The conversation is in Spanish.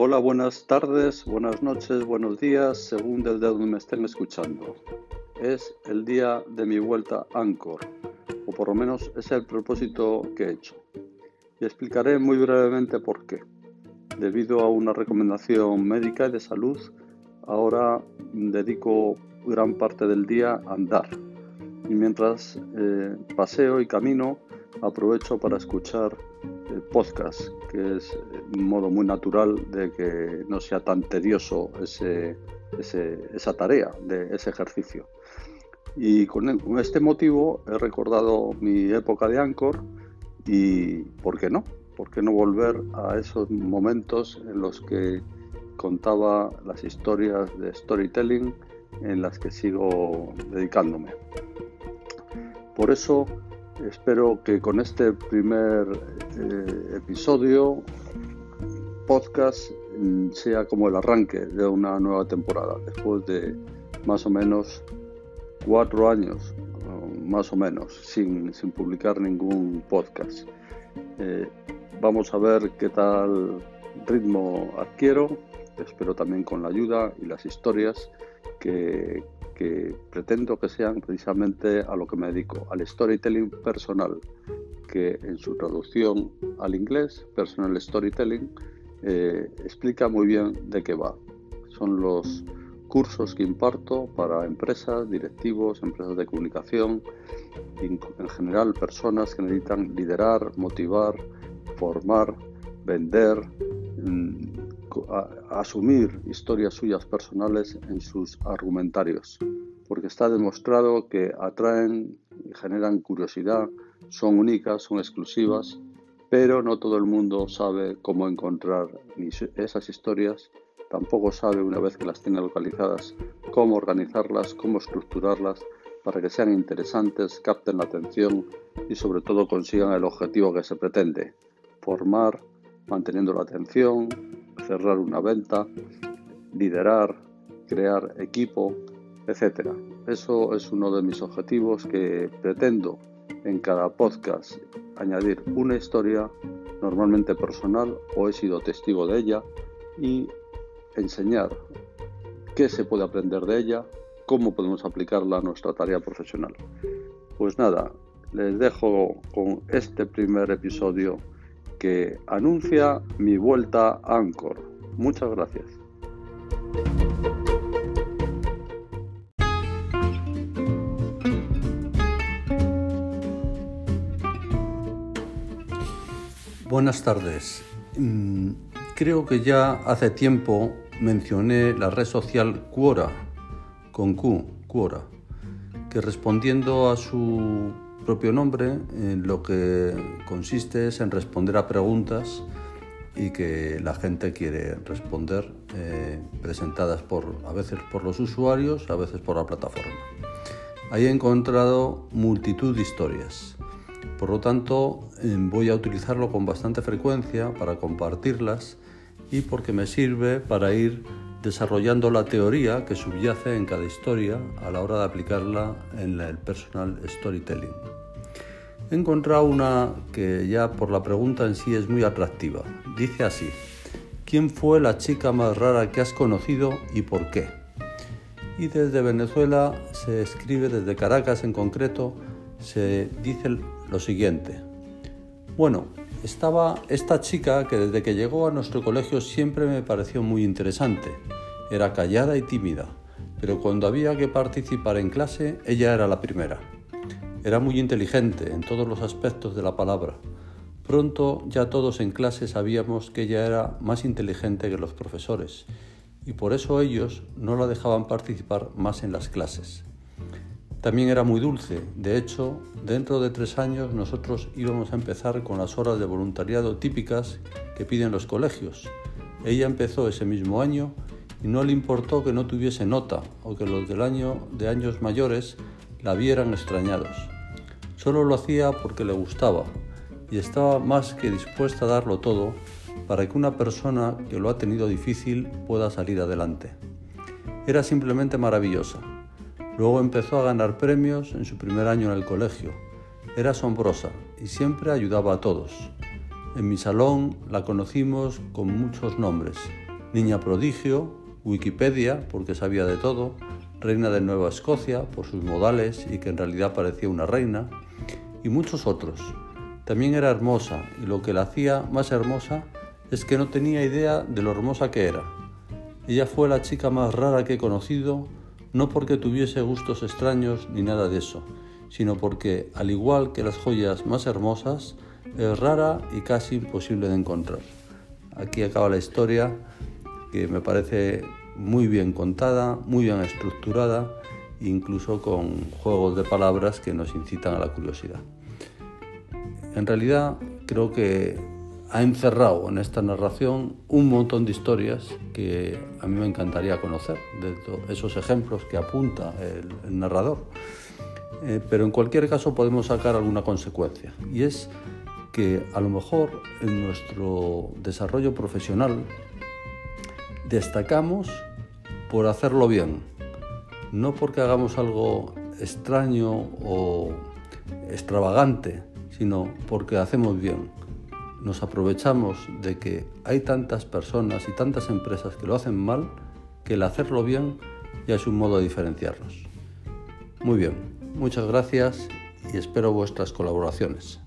Hola, buenas tardes, buenas noches, buenos días, según desde donde me estén escuchando. Es el día de mi vuelta a Anchor, o por lo menos es el propósito que he hecho. Y explicaré muy brevemente por qué. Debido a una recomendación médica y de salud, ahora dedico gran parte del día a andar. Y mientras eh, paseo y camino, aprovecho para escuchar el podcast, que es un modo muy natural de que no sea tan tedioso ese, esa tarea, de ese ejercicio. Y con, este motivo he recordado mi época de Anchor y, ¿por qué no? ¿Por qué no volver a esos momentos en los que contaba las historias de storytelling en las que sigo dedicándome? Por eso espero que con este primer eh, episodio, podcast, sea como el arranque de una nueva temporada, después de más o menos cuatro años, más o menos, sin, publicar ningún podcast. Eh, vamos a ver qué tal ritmo adquiero, espero también con la ayuda y las historias que, pretendo que sean precisamente a lo que me dedico, al storytelling personal, que en su traducción al inglés, personal storytelling, eh, explica muy bien de qué va. Son los cursos que imparto para empresas, directivos, empresas de comunicación, en general personas que necesitan liderar, motivar, formar, vender, mm, asumir historias suyas personales en sus argumentarios, porque está demostrado que atraen y generan curiosidad, son únicas, son exclusivas, pero no todo el mundo sabe cómo encontrar esas historias, tampoco sabe una vez que las tiene localizadas cómo organizarlas, cómo estructurarlas para que sean interesantes, capten la atención y sobre todo consigan el objetivo que se pretende, formar, manteniendo la atención, cerrar una venta, liderar, crear equipo, etc. Eso es uno de mis objetivos que pretendo en cada podcast añadir una historia normalmente personal o he sido testigo de ella y enseñar qué se puede aprender de ella, cómo podemos aplicarla a nuestra tarea profesional. Pues nada, les dejo con este primer episodio que anuncia mi vuelta a Anchor. Muchas gracias. Buenas tardes. Mm, creo que ya hace tiempo mencioné la red social Quora, con Q, Quora, que respondiendo a su propio nombre, lo que consiste es en responder a preguntas y que la gente quiere responder, eh, presentadas a veces por los usuarios, a veces por la plataforma. Ahí he encontrado multitud de historias. Por lo tanto, eh, voy a utilizarlo con bastante frecuencia para compartirlas y porque me sirve para ir desarrollando la teoría que subyace en cada historia a la hora de aplicarla en el personal storytelling. He encontrado una que ya por la pregunta en sí es muy atractiva. Dice así, ¿quién fue la chica más rara que has conocido y por qué? Y desde Venezuela se escribe, desde Caracas en concreto, se dice lo siguiente. Bueno, estaba esta chica que desde que llegó a nuestro colegio siempre me pareció muy interesante. Era callada y tímida, pero cuando había que participar en clase, ella era la primera. Era muy inteligente en todos los aspectos de la palabra. Pronto ya todos en clase sabíamos que ella era más inteligente que los profesores y por eso ellos no la dejaban participar más en las clases. También era muy dulce, de hecho, dentro de tres años nosotros íbamos a empezar con las horas de voluntariado típicas que piden los colegios. Ella empezó ese mismo año y no le importó que no tuviese nota o que los del año de años mayores la vieran extrañados. Solo lo hacía porque le gustaba y estaba más que dispuesta a darlo todo para que una persona que lo ha tenido difícil pueda salir adelante. Era simplemente maravillosa. Luego empezó a ganar premios en su primer año en el colegio. Era asombrosa y siempre ayudaba a todos. En mi salón la conocimos con muchos nombres Niña prodigio, Wikipedia, porque sabía de todo, reina de Nueva Escocia por sus modales y que en realidad parecía una reina, y muchos otros. También era hermosa y lo que la hacía más hermosa es que no tenía idea de lo hermosa que era. Ella fue la chica más rara que he conocido, no porque tuviese gustos extraños ni nada de eso, sino porque, al igual que las joyas más hermosas, es rara y casi imposible de encontrar. Aquí acaba la historia que me parece muy bien contada, muy bien estructurada, incluso con juegos de palabras que nos incitan a la curiosidad. En realidad creo que ha encerrado en esta narración un montón de historias que a mí me encantaría conocer, de esos ejemplos que apunta el, narrador. Eh, pero en cualquier caso podemos sacar alguna consecuencia y es que a lo mejor en nuestro desarrollo profesional destacamos por hacerlo bien, no porque hagamos algo extraño o extravagante, sino porque hacemos bien. Nos aprovechamos de que hay tantas personas y tantas empresas que lo hacen mal que el hacerlo bien ya es un modo de diferenciarnos. Muy bien, muchas gracias y espero vuestras colaboraciones.